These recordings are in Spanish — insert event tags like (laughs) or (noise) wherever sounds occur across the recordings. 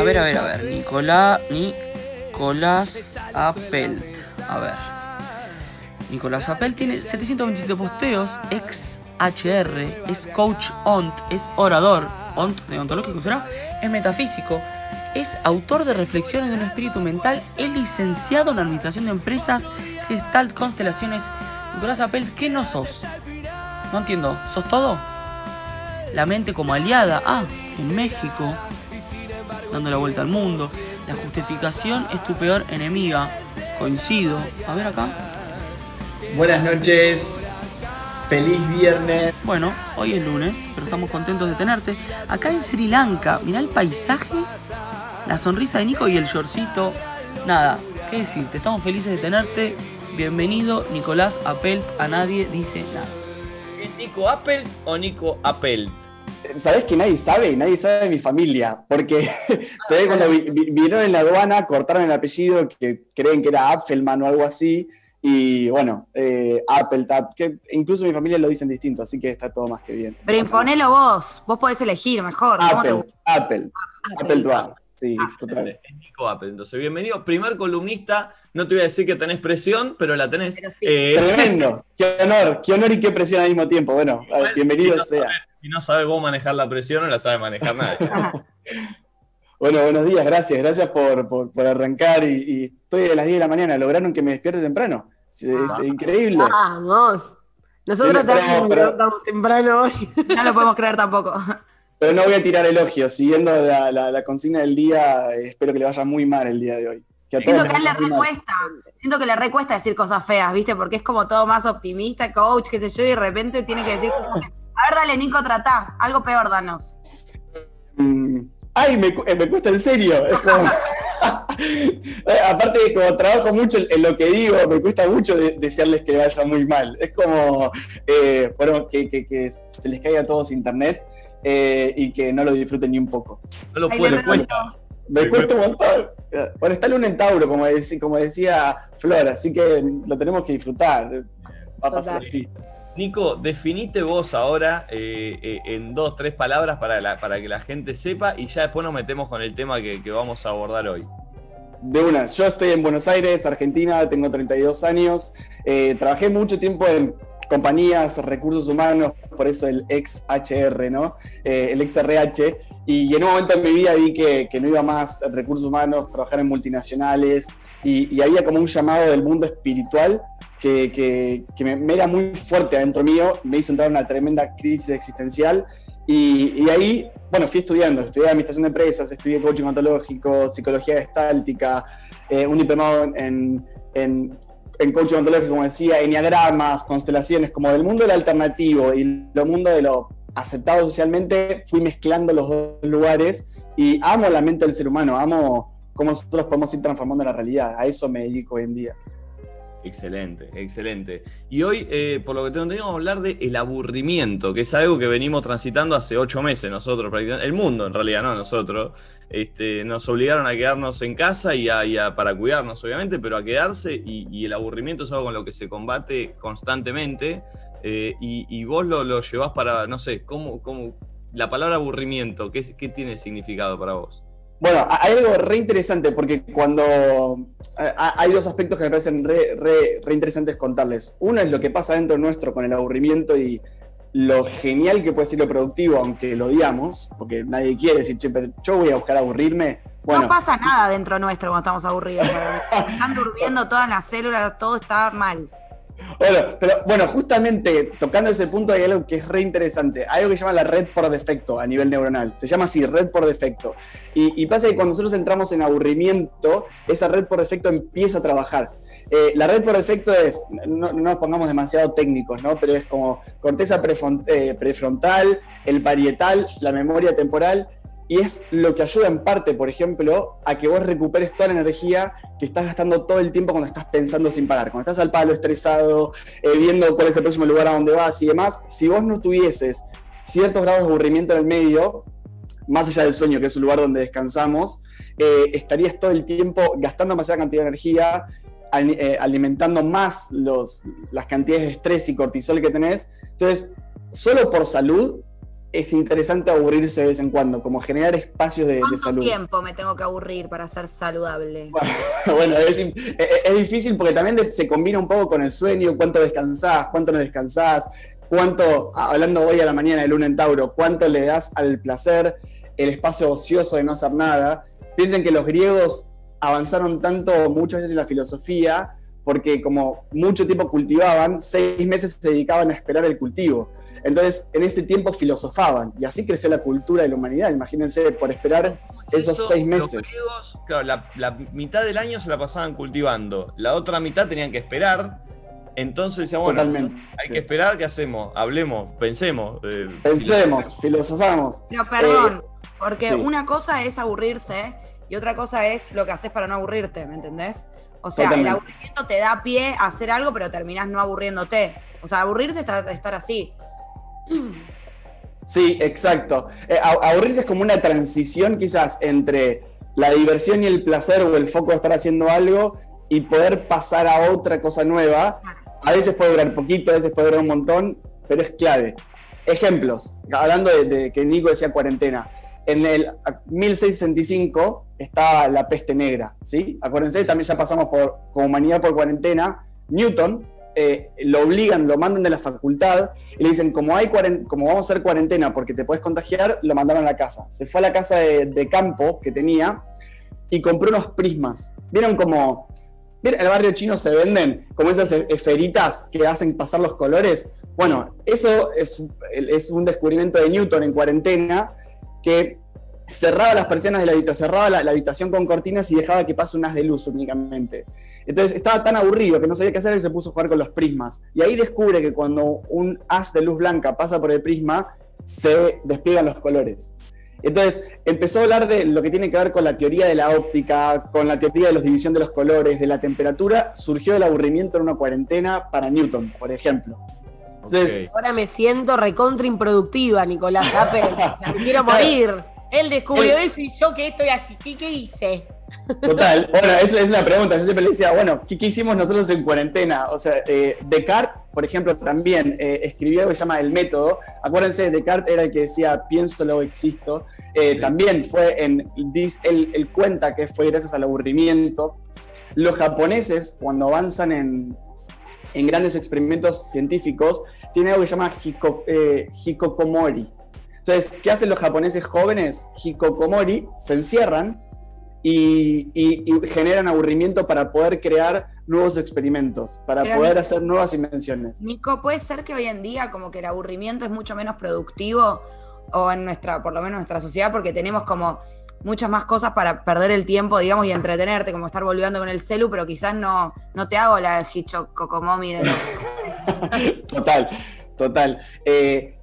A ver, a ver, a ver. Nicolás. Nicolás Apelt. A ver. Nicolás Apelt tiene 727 posteos. Ex HR. Es coach ONT. Es orador. ONT deontológico será. Es metafísico. Es autor de Reflexiones de un espíritu mental. Es licenciado en Administración de Empresas. Gestalt Constelaciones. Nicolás Apelt, ¿qué no sos? No entiendo. ¿Sos todo? La mente como aliada. Ah, en México. Dando la vuelta al mundo. La justificación es tu peor enemiga. Coincido. A ver acá. Buenas noches. Feliz viernes. Bueno, hoy es lunes, pero estamos contentos de tenerte. Acá en Sri Lanka, mirá el paisaje, la sonrisa de Nico y el shortcito. Nada, qué decirte, estamos felices de tenerte. Bienvenido, Nicolás Apelt, a nadie dice nada. ¿Es Nico Appelt o Nico Appelt? Sabes que nadie sabe, nadie sabe de mi familia, porque (laughs) se ve cuando vi- vi- vinieron en la aduana, cortaron el apellido, que creen que era Apfelman o algo así, y bueno, eh, Apple Tap, que incluso mi familia lo dicen distinto, así que está todo más que bien. Pero imponelo vos, vos podés elegir mejor. ¿cómo te Apple, gusta? Apple, Apple Tap, sí, Ah. total. Es Nico Appelt. Entonces, bienvenido. Primer columnista. No te voy a decir que tenés presión, pero la tenés. Pero sí. Eh, Tremendo, qué honor, qué honor y qué presión al mismo tiempo. Bueno, Igual, bienvenido no sea. Si no sabes vos manejar la presión, no la sabe manejar nadie. (laughs) Bueno, buenos días, gracias, gracias por, por- por arrancar y, y estoy a las 10 de la mañana, lograron que me despierte temprano. Es, es Ah. increíble. Vamos. Nosotros Sí, pero- también nos pero- levantamos temprano hoy. (laughs) No lo podemos creer tampoco. Pero no voy a tirar elogios, siguiendo la, la- la consigna del día, espero que le vaya muy mal el día de hoy. Que Siento que le recuesta. Siento que le recuesta decir cosas feas, ¿viste? Porque es como todo más optimista, coach, qué sé yo, y de repente tiene que decir como que, a ver, dale, Nico, tratá. Algo peor, danos. Mm, Ay, me, eh, me cuesta en serio. Es como- (laughs) Eh, Aparte, como trabajo mucho en, lo que digo, me cuesta mucho de- desearles que vaya muy mal. Es como, eh, bueno, que, que- que se les caiga a todos internet eh, y que no lo disfruten ni un poco. No lo le cuesta. Me cuesta un montón. Bueno, está Luna en Tauro, como, dec- como decía Flor, así que lo tenemos que disfrutar. Va a pasar Total. así. Nico, definite vos ahora eh, eh, en dos, tres palabras para, para que la gente sepa y ya después nos metemos con el tema que, vamos a abordar hoy. De una, yo estoy en Buenos Aires, Argentina, tengo 32 años. Eh, trabajé mucho tiempo en compañías, recursos humanos, por eso el ex HR, ¿no? El ex RH. Y en un momento en mi vida vi que, que no iba más recursos humanos, trabajar en multinacionales. Y, y había como un llamado del mundo espiritual que, que- que me, me era muy fuerte adentro mío, me hizo entrar en una tremenda crisis existencial. Y, y ahí, bueno, fui estudiando, estudié administración de empresas, estudié coaching ontológico, psicología gestáltica, eh, un diplomado en, en, en coaching ontológico, como decía, enneagramas, constelaciones, como del mundo del alternativo y del mundo de lo aceptado socialmente, fui mezclando los dos lugares y amo la mente del ser humano, amo cómo nosotros podemos ir transformando la realidad, a eso me dedico hoy en día. Excelente, excelente. Y hoy, eh, por lo que tengo entendido, vamos a hablar de el aburrimiento, que es algo que venimos transitando hace ocho meses nosotros, prácticamente, el mundo en realidad, no nosotros. Este, nos obligaron a quedarnos en casa y, a, para cuidarnos, obviamente, pero a quedarse y, el aburrimiento es algo con lo que se combate constantemente. eh, y, vos lo, lo llevás para, no sé, ¿cómo, cómo, la palabra aburrimiento, ¿qué, es- qué tiene significado para vos? Bueno, ha- hay algo re interesante porque cuando ha- ha- hay dos aspectos que me parecen re, re- re interesantes contarles. Uno es lo que pasa dentro nuestro con el aburrimiento y lo genial que puede ser lo productivo, aunque lo odiamos, porque nadie quiere decir, che, pero yo voy a buscar aburrirme. Bueno, No pasa nada dentro nuestro cuando estamos aburridos. Están durmiendo todas las células, todo está mal. Bueno, pero bueno, justamente tocando ese punto hay algo que es re interesante. Hay algo que se llama la red por defecto a nivel neuronal. Se llama así, red por defecto. Y, y pasa que cuando nosotros entramos en aburrimiento, esa red por defecto empieza a trabajar. Eh, la red por defecto es, no, no nos pongamos demasiado técnicos, ¿no? Pero es como corteza eh, prefrontal, el parietal, la memoria temporal. Y es lo que ayuda en parte, por ejemplo, a que vos recuperes toda la energía que estás gastando todo el tiempo cuando estás pensando sin parar. Cuando estás al palo, estresado, eh, viendo cuál es el próximo lugar a donde vas y demás. Si vos no tuvieses ciertos grados de aburrimiento en el medio, más allá del sueño, que es un lugar donde descansamos, eh, estarías todo el tiempo gastando demasiada cantidad de energía, eh, alimentando más los, las cantidades de estrés y cortisol que tenés. Entonces, solo por salud, es interesante aburrirse de vez en cuando, como generar espacios de, de ¿Cuánto salud. tiempo me tengo que aburrir para ser saludable? (laughs) Bueno, es, es- es difícil porque también se combina un poco con el sueño, cuánto descansás, cuánto no descansás, cuánto, hablando hoy a la mañana de Luna en Tauro, cuánto le das al placer, el espacio ocioso de no hacer nada. Piensen que los griegos avanzaron tanto muchas veces en la filosofía porque como mucho tiempo cultivaban, seis meses se dedicaban a esperar el cultivo. Entonces, en ese tiempo filosofaban y así creció la cultura de la humanidad. Imagínense, por esperar esos Eso, seis los meses. griegos, claro, la, la mitad del año se la pasaban cultivando, la otra mitad tenían que esperar. Entonces decían, bueno, Totalmente. hay que esperar, ¿qué hacemos? Hablemos, pensemos. eh, Pensemos, filosofamos. Pero perdón, porque sí. una cosa es aburrirse y otra cosa es lo que haces para no aburrirte, ¿me entendés? O sea, Totalmente. el aburrimiento te da pie a hacer algo, pero terminás no aburriéndote. O sea, aburrirte es estar así. Sí, exacto. Eh, aburrirse es como una transición quizás entre la diversión y el placer o el foco de estar haciendo algo y poder pasar a otra cosa nueva. A veces puede durar poquito, a veces puede durar un montón, pero es clave. Ejemplos, hablando de, de que Nico decía cuarentena. En el 1665 estaba la peste negra, ¿sí? Acuérdense, también ya pasamos por, como humanidad por cuarentena. Newton eh, lo obligan, lo mandan de la facultad y le dicen, como, hay como vamos a hacer cuarentena porque te puedes contagiar, lo mandaron a la casa. Se fue a la casa de, campo que tenía y compró unos prismas. ¿Vieron como... En el barrio chino se venden como esas e- esferitas que hacen pasar los colores. Bueno, eso es, es un descubrimiento de Newton en cuarentena que cerraba las persianas de la habitación, cerraba la, la habitación con cortinas y dejaba que pase un haz de luz únicamente. Entonces estaba tan aburrido que no sabía qué hacer que se puso a jugar con los prismas. Y ahí descubre que cuando un haz de luz blanca pasa por el prisma, se despliegan los colores. Entonces empezó a hablar de lo que tiene que ver con la teoría de la óptica, con la teoría de la división de los colores, de la temperatura. Surgió el aburrimiento en una cuarentena para Newton, por ejemplo. Entonces, ok. Ahora me siento recontra improductiva, Nicolás Apple. (laughs) O sea, me quiero morir. Él descubrió Él- eso y yo que estoy así. ¿Qué, qué hice? Total, (laughs) bueno, esa es una pregunta. Yo siempre le decía, bueno, ¿qué, qué hicimos nosotros en cuarentena? O sea, eh, Descartes, por ejemplo, también eh, escribió algo que se llama El Método. Acuérdense, Descartes era el que decía, pienso, luego existo. Eh, Sí. También fue en, él cuenta que fue gracias al aburrimiento. Los japoneses, cuando avanzan en, en grandes experimentos científicos, tienen algo que se llama hiko- eh, hikokomori. Entonces, ¿qué hacen los japoneses jóvenes? Hikokomori, se encierran y, y- y generan aburrimiento para poder crear nuevos experimentos, para Pero poder Nico- hacer nuevas invenciones. Nico, ¿puede ser que hoy en día como que el aburrimiento es mucho menos productivo o en nuestra, por lo menos en nuestra sociedad, porque tenemos como muchas más cosas para perder el tiempo, digamos, y entretenerte, como estar volviendo con el celu, pero quizás no, no te hago la hichococomomi de. (laughs) Total, total. Eh,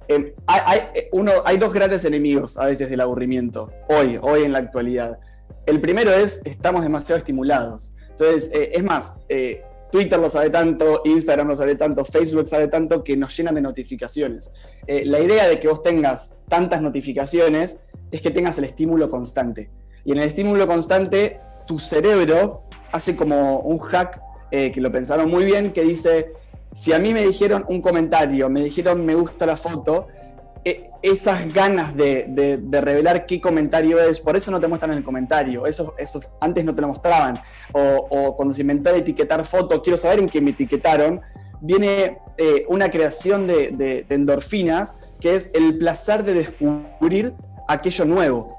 hay, dos grandes enemigos a veces del aburrimiento, hoy, hoy en la actualidad. El primero es, estamos demasiado estimulados. Entonces, eh, es más, eh, Twitter lo sabe tanto, Instagram lo sabe tanto, Facebook sabe tanto que nos llenan de notificaciones. La idea de que vos tengas tantas notificaciones es que tengas el estímulo constante. Y en el estímulo constante, tu cerebro hace como un hack que lo pensaron muy bien, que dice, si a mí me dijeron un comentario, me dijeron me gusta la foto, eh, esas ganas de, revelar qué comentario es, por eso no te muestran el comentario, eso, eso antes no te lo mostraban, o, o cuando se inventó etiquetar foto, quiero saber en qué me etiquetaron, viene eh, una creación de, de- de endorfinas, que es el placer de descubrir aquello nuevo.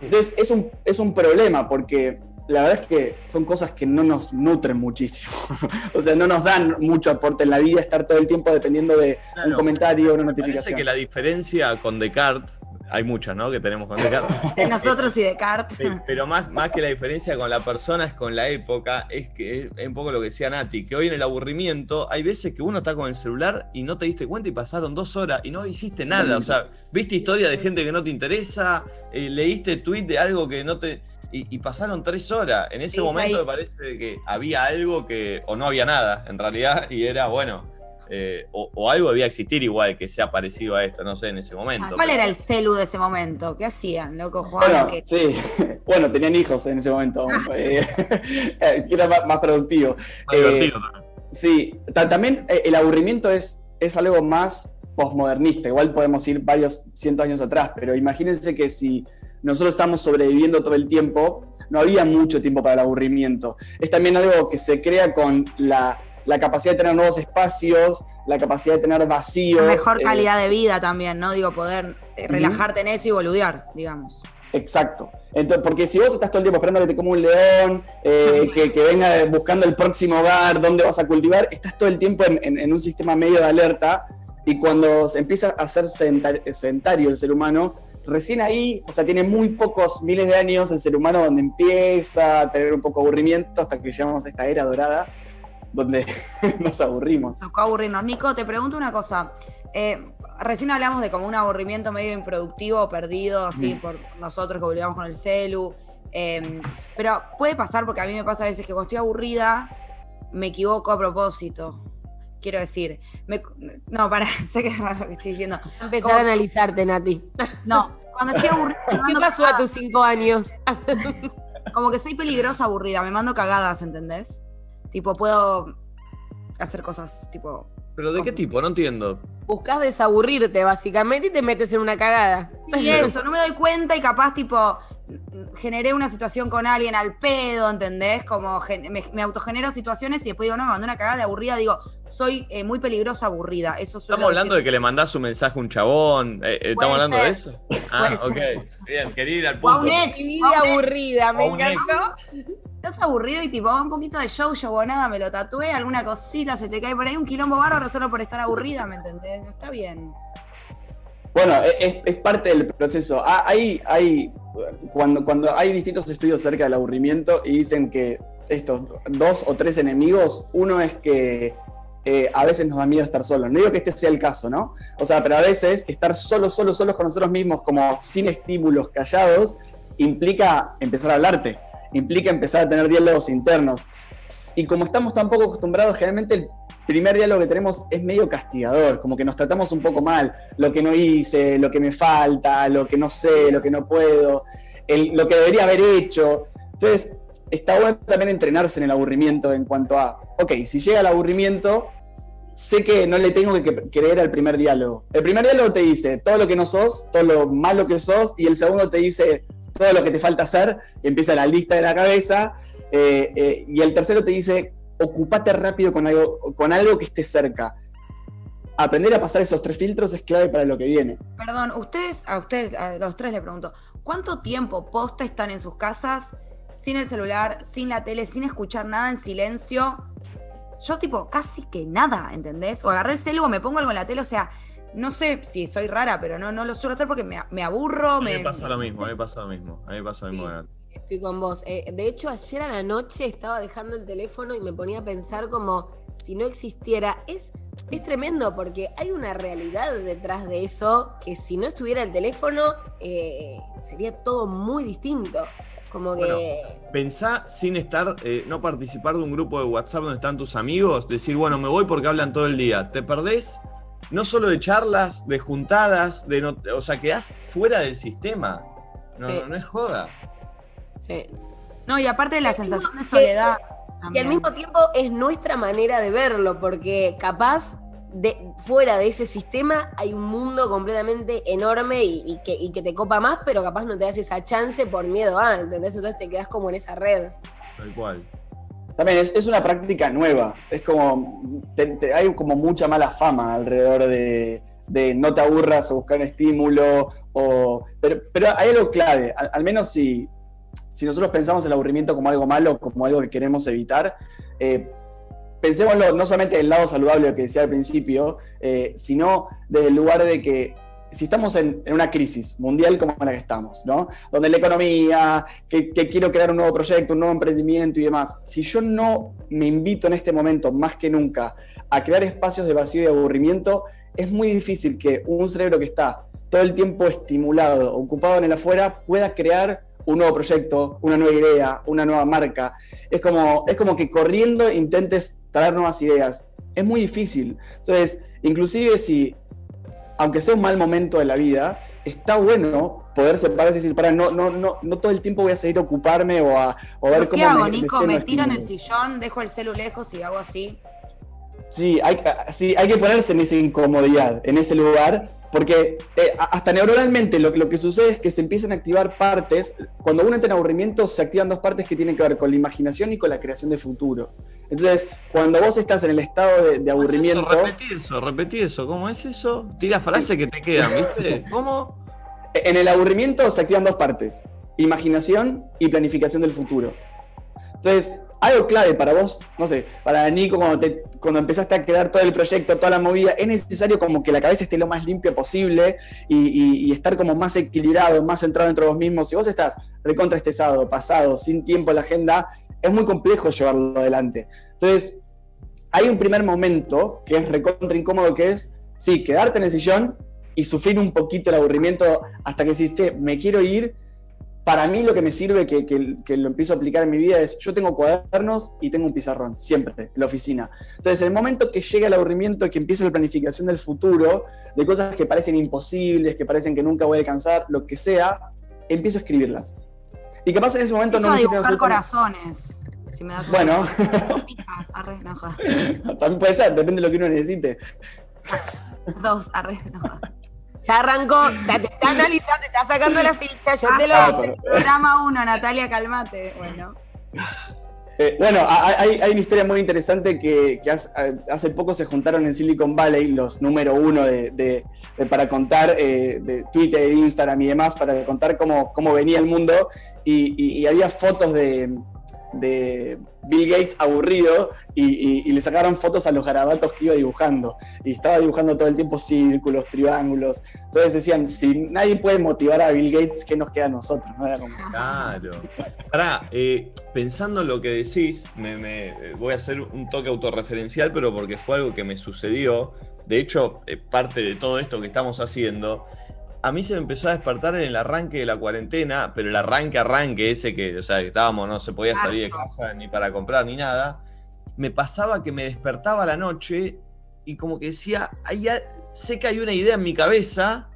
Entonces es un, es un problema porque la verdad es que son cosas que no nos nutren muchísimo. (laughs) o sea, no nos dan mucho aporte en la vida estar todo el tiempo dependiendo de un comentario, una Me parece notificación. que la diferencia con Descartes, hay muchas, ¿no? Que tenemos con Descartes. (laughs) De nosotros y Descartes. Sí, pero más, más que la diferencia con la persona es con la época, es que es un poco lo que decía Nati, que hoy en el aburrimiento hay veces que uno está con el celular y no te diste cuenta y pasaron dos horas y no hiciste nada. O sea, viste historia de gente que no te interesa, eh, leíste tweet de algo que no te. Y, y pasaron tres horas. En ese Sí, momento ahí. me parece que había algo que. o no había nada, en realidad, y era bueno. eh, o, o algo debía existir igual que sea parecido a esto, no sé, en ese momento. ¿Cuál pero- era el celu de ese momento? ¿Qué hacían, loco? Jugaban Bueno, que... sí, (laughs) bueno, tenían hijos en ese momento, (laughs) eh, que (laughs) era más, más productivo. más eh, divertido también. Sí, ta- también eh, el aburrimiento es, es algo más postmodernista, igual podemos ir varios cientos años atrás, pero imagínense que si nosotros estamos sobreviviendo todo el tiempo, no había mucho tiempo para el aburrimiento. Es también algo que se crea con la, la capacidad de tener nuevos espacios, la capacidad de tener vacíos. Mejor eh, calidad de vida también, ¿no? Digo, poder eh, relajarte en eso y boludear, digamos. Exacto. Entonces, porque si vos estás todo el tiempo esperando que te coma un león, eh, que, que venga buscando el próximo hogar, dónde vas a cultivar, estás todo el tiempo en, en- en un sistema medio de alerta y cuando se empieza a hacer sedenta- sedentario el ser humano, recién ahí, o sea, tiene muy pocos miles de años el ser humano donde empieza a tener un poco de aburrimiento hasta que llegamos a esta era dorada donde (laughs) nos aburrimos. Tocó aburrirnos. Nico, te pregunto una cosa. Eh, recién hablamos de como un aburrimiento medio improductivo, perdido, así Mm. por nosotros que volvíamos con el celu. Eh, pero puede pasar, porque a mí me pasa a veces que cuando estoy aburrida, me equivoco a propósito. Quiero decir, me- no, para, (laughs) sé que es raro lo que estoy diciendo. Empezar a analizarte, Nati. No, cuando estoy (laughs) aburrida, me ¿Qué mando pasó a cagadas. tus cinco años? (laughs) Como que soy peligrosa aburrida, me mando cagadas, ¿entendés? Tipo, puedo hacer cosas, tipo, ¿Pero de qué tipo? No entiendo. Buscas desaburrirte, básicamente, y te metes en una cagada. Y eso, no me doy cuenta y capaz, tipo, generé una situación con alguien al pedo, ¿entendés? Como me, me autogenero situaciones y después digo, no, me mandé una cagada de aburrida. Digo, soy eh, muy peligrosa aburrida. Eso Estamos hablando de que le mandás un mensaje a un chabón. eh, eh, ¿Estamos hablando de eso? (laughs) Ah, ok. Bien, quería ir al O a punto. un ex, a vida un ex. aburrida, me encantó. Estás aburrido y tipo, un poquito de show, yo o nada, me lo tatué, alguna cosita, se te cae por ahí un quilombo bárbaro solo por estar aburrida, ¿me entendés? No está bien. Bueno, e, es, es parte del proceso. Ah, Hay, hay, cuando, cuando hay distintos estudios acerca del aburrimiento y dicen que estos dos o tres enemigos, uno es que eh, a veces nos da miedo estar solos. No digo que este sea el caso, ¿no? O sea, pero a veces estar solos, solos, solos con nosotros mismos, como sin estímulos, callados, implica empezar a hablarte, implica empezar a tener diálogos internos. Y como estamos tan poco acostumbrados, generalmente el primer diálogo que tenemos es medio castigador, como que nos tratamos un poco mal, lo que no hice, lo que me falta, lo que no sé, lo que no puedo, el- lo que debería haber hecho. Entonces, está bueno también entrenarse en el aburrimiento en cuanto a, ok, si llega el aburrimiento, sé que no le tengo que creer al primer diálogo. El primer diálogo te dice todo lo que no sos, todo lo malo que sos, y el segundo te dice todo lo que te falta hacer, y empieza la lista de la cabeza, eh, eh, y el tercero te dice, ocupate rápido con algo, con algo que esté cerca. Aprender a pasar esos tres filtros es clave para lo que viene. Perdón, ustedes, a ustedes, a los tres le pregunto, ¿cuánto tiempo posta están en sus casas sin el celular, sin la tele, sin escuchar nada en silencio? Yo tipo, casi que nada, ¿entendés? O agarré el celu o me pongo algo en la tele, o sea, no sé si soy rara, pero no, no lo suelo hacer porque me, me aburro, A mí me... me pasa lo mismo, a mí me pasa lo mismo. A mí me pasa lo mismo. Sí. Estoy con vos. Eh, de hecho, ayer a la noche estaba dejando el teléfono y me ponía a pensar como si no existiera. Es, es tremendo porque hay una realidad detrás de eso que si no estuviera el teléfono eh, sería todo muy distinto. Como que... Pensá sin estar, eh, no participar de un grupo de WhatsApp donde están tus amigos, decir, bueno, me voy porque hablan todo el día. Te perdés no solo de charlas, de juntadas, de no- o sea, quedás fuera del sistema. No, Sí. no, no es joda. sí. No, y aparte de la sensación de que- soledad. Y al mismo tiempo es nuestra manera de verlo, porque capaz de, fuera de ese sistema hay un mundo completamente enorme y, y que, y que te copa más, pero capaz no te das esa chance por miedo a, ¿entendés? Entonces te quedas como en esa red. Tal cual. También es, es una práctica nueva. Es como. te- te- hay como mucha mala fama alrededor de, de no te aburras o buscar un estímulo. O, pero, pero hay algo clave. Al, al menos si, si nosotros pensamos el aburrimiento como algo malo, como algo que queremos evitar, eh, pensémoslo no solamente del lado saludable, que decía al principio, eh, sino desde el lugar de que si estamos en, en una crisis mundial como la que estamos, ¿no? Donde la economía, que, que quiero crear un nuevo proyecto, un nuevo emprendimiento y demás, si yo no me invito en este momento, más que nunca, a crear espacios de vacío y aburrimiento, es muy difícil que un cerebro que está todo el tiempo estimulado, ocupado en el afuera, pueda crear un nuevo proyecto, una nueva idea, una nueva marca. Es como, es como que corriendo intentes traer nuevas ideas. Es muy difícil. Entonces, inclusive si, aunque sea un mal momento de la vida, está bueno poder separarse y decir, para, no, no, no, no todo el tiempo voy a seguir a ocuparme o a, o a ver ¿Qué cómo hago, me- Nico? lleno ¿Me de tiro en el sillón, dejo el celu lejos y hago así? Sí hay, sí, hay que ponerse en esa incomodidad, en ese lugar, porque eh, hasta neuronalmente lo, lo, que sucede es que se empiezan a activar partes, cuando uno entra en aburrimiento se activan dos partes que tienen que ver con la imaginación y con la creación de futuro. Entonces, cuando vos estás en el estado de, de aburrimiento... ¿Cómo es eso? Repetí eso, repetí eso, ¿cómo es eso? Tira frases que te quedan, ¿viste? (laughs) ¿Cómo? En el aburrimiento se activan dos partes, imaginación y planificación del futuro. Entonces, algo clave para vos, no sé, para Nico, cuando, te, cuando empezaste a crear todo el proyecto, toda la movida, es necesario como que la cabeza esté lo más limpia posible y, y, y estar como más equilibrado, más centrado dentro de vos mismos. Si vos estás recontraestresado, pasado, sin tiempo en la agenda, es muy complejo llevarlo adelante. Entonces, hay un primer momento que es recontra incómodo, que es, sí, quedarte en el sillón y sufrir un poquito el aburrimiento hasta que decís, che, me quiero ir, para mí lo que me sirve, que, que, que, lo empiezo a aplicar en mi vida, es yo tengo cuadernos y tengo un pizarrón, siempre, en la oficina. Entonces, en el momento que llega el aburrimiento, que empieza la planificación del futuro, de cosas que parecen imposibles, que parecen que nunca voy a alcanzar, lo que sea, empiezo a escribirlas. Y capaz en ese momento Deja no de dibujar corazones. Si me das Bueno. Pijas, (laughs) arre. También puede ser, depende de lo que uno necesite. (laughs) Dos, arre, no, jodas. Ya arrancó, ya te está analizando, te está sacando la ficha, yo te Ah, lo. pero- Programa uno, Natalia, calmate. Bueno. (laughs) Eh, bueno, ha- hay, hay una historia muy interesante que, que hace, hace poco se juntaron en Silicon Valley los número uno de, de- de- para contar eh, de Twitter, Instagram y demás, para contar cómo, cómo venía el mundo. Y, y- y había fotos de, de Bill Gates aburrido y, y- le sacaron fotos a los garabatos que iba dibujando. Y estaba dibujando todo el tiempo círculos, triángulos. Entonces decían, si nadie puede motivar a Bill Gates, ¿qué nos queda a nosotros? ¿no? Era como, Claro. Pará, eh, pensando en lo que decís, me, me- eh, voy a hacer un toque autorreferencial, pero porque fue algo que me sucedió. De hecho, eh, parte de todo esto que estamos haciendo, a mí se me empezó a despertar en el arranque de la cuarentena, pero el arranque, arranque ese que, o sea, que estábamos, no se podía salir de casa ni para comprar ni nada, me pasaba que me despertaba a la noche y como que decía, "Hay a- sé que hay una idea en mi cabeza,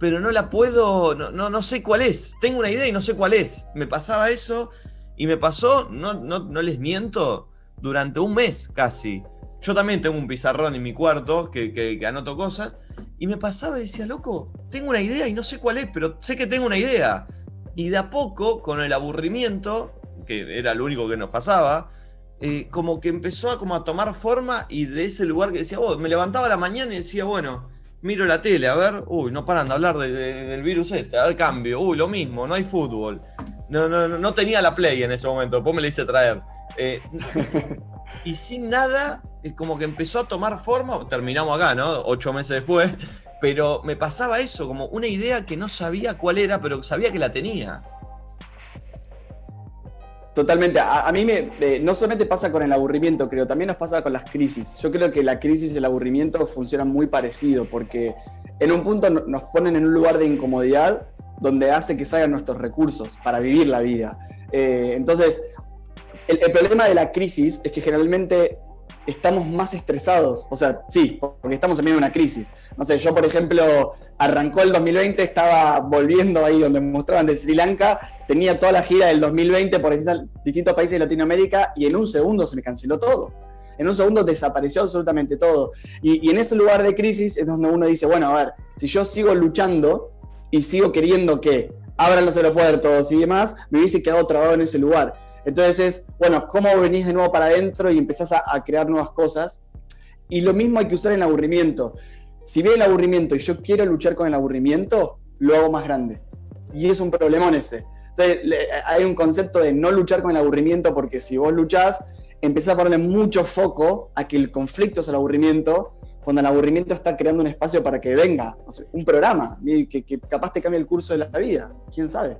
pero no la puedo, no, no, no sé cuál es. Tengo una idea y no sé cuál es. Me pasaba eso y me pasó, no, no, no les miento, durante un mes casi. Yo también tengo un pizarrón en mi cuarto que, que- que anoto cosas y me pasaba y decía, loco, tengo una idea y no sé cuál es, pero sé que tengo una idea. Y de a poco, con el aburrimiento, que era lo único que nos pasaba, eh, como que empezó a, como a tomar forma y de ese lugar que decía, oh, me levantaba a la mañana y decía, bueno, miro la tele, a ver, uy, no paran de hablar de- de- del virus este, a ver, cambio, uy, lo mismo, no hay fútbol. No, no, no, no tenía la play en ese momento, después me la hice traer. Eh, (laughs) y sin nada, como que empezó a tomar forma, terminamos acá, ¿no? Ocho meses después, pero me pasaba eso, como una idea que no sabía cuál era, pero sabía que la tenía. Totalmente. A, mí me, no solamente pasa con el aburrimiento, creo, también nos pasa con las crisis. Yo creo que la crisis y el aburrimiento funcionan muy parecido porque en un punto no- nos ponen en un lugar de incomodidad donde hace que salgan nuestros recursos para vivir la vida. Eh, entonces, el, el problema de la crisis es que generalmente estamos más estresados. O sea, sí, porque estamos en medio de una crisis. No sé, yo por ejemplo, arrancó el 2020, estaba volviendo ahí donde me mostraban de Sri Lanka, tenía toda la gira del 2020 por distintos países de Latinoamérica y en un segundo se me canceló todo. En un segundo desapareció absolutamente todo. Y, y en ese lugar de crisis es donde uno dice, bueno, a ver, si yo sigo luchando y sigo queriendo que abran los aeropuertos y demás, me hubiese quedado trabado en ese lugar. Entonces es, bueno, ¿cómo venís de nuevo para adentro y empezás a, a crear nuevas cosas? Y lo mismo hay que usar en el aburrimiento. Si viene el aburrimiento y yo quiero luchar con el aburrimiento, lo hago más grande. Y es un problemón ese. Entonces, le- hay un concepto de no luchar con el aburrimiento porque si vos luchás, empezás a ponerle mucho foco a que el conflicto es el aburrimiento, cuando el aburrimiento está creando un espacio para que venga un programa que, que capaz te cambie el curso de la vida. ¿Quién sabe?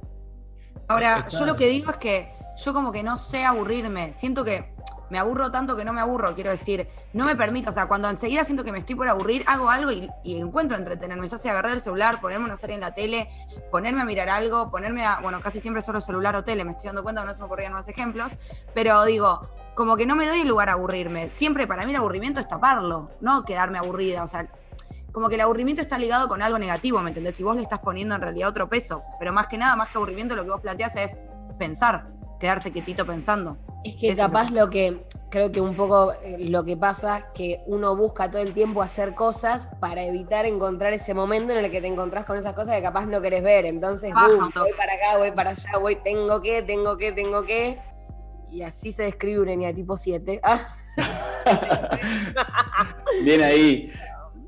Ahora, yo lo que digo es que yo como que no sé aburrirme. Siento que me aburro tanto que no me aburro, quiero decir. No me permito, o sea, cuando enseguida siento que me estoy por aburrir, hago algo y, y encuentro entretenerme. Ya sea agarrar el celular, ponerme una serie en la tele, ponerme a mirar algo, ponerme a, bueno, casi siempre solo celular o tele, me estoy dando cuenta, no se me ocurrían más ejemplos, pero digo, como que no me doy el lugar a aburrirme. Siempre para mí el aburrimiento es taparlo, no quedarme aburrida, o sea, como que el aburrimiento está ligado con algo negativo, ¿me entendés? Si vos le estás poniendo en realidad otro peso, pero más que nada, más que aburrimiento, lo que vos planteás es pensar, quedarse quietito pensando. Es que Eso capaz lo que, creo que un poco eh, lo que pasa es que uno busca todo el tiempo hacer cosas para evitar encontrar ese momento en el que te encontrás con esas cosas que capaz no querés ver. Entonces, boom, voy para acá, voy para allá, voy, tengo que, tengo que, tengo que. Y así se describe un eneatipo 7. Ah, (laughs) Bien ahí.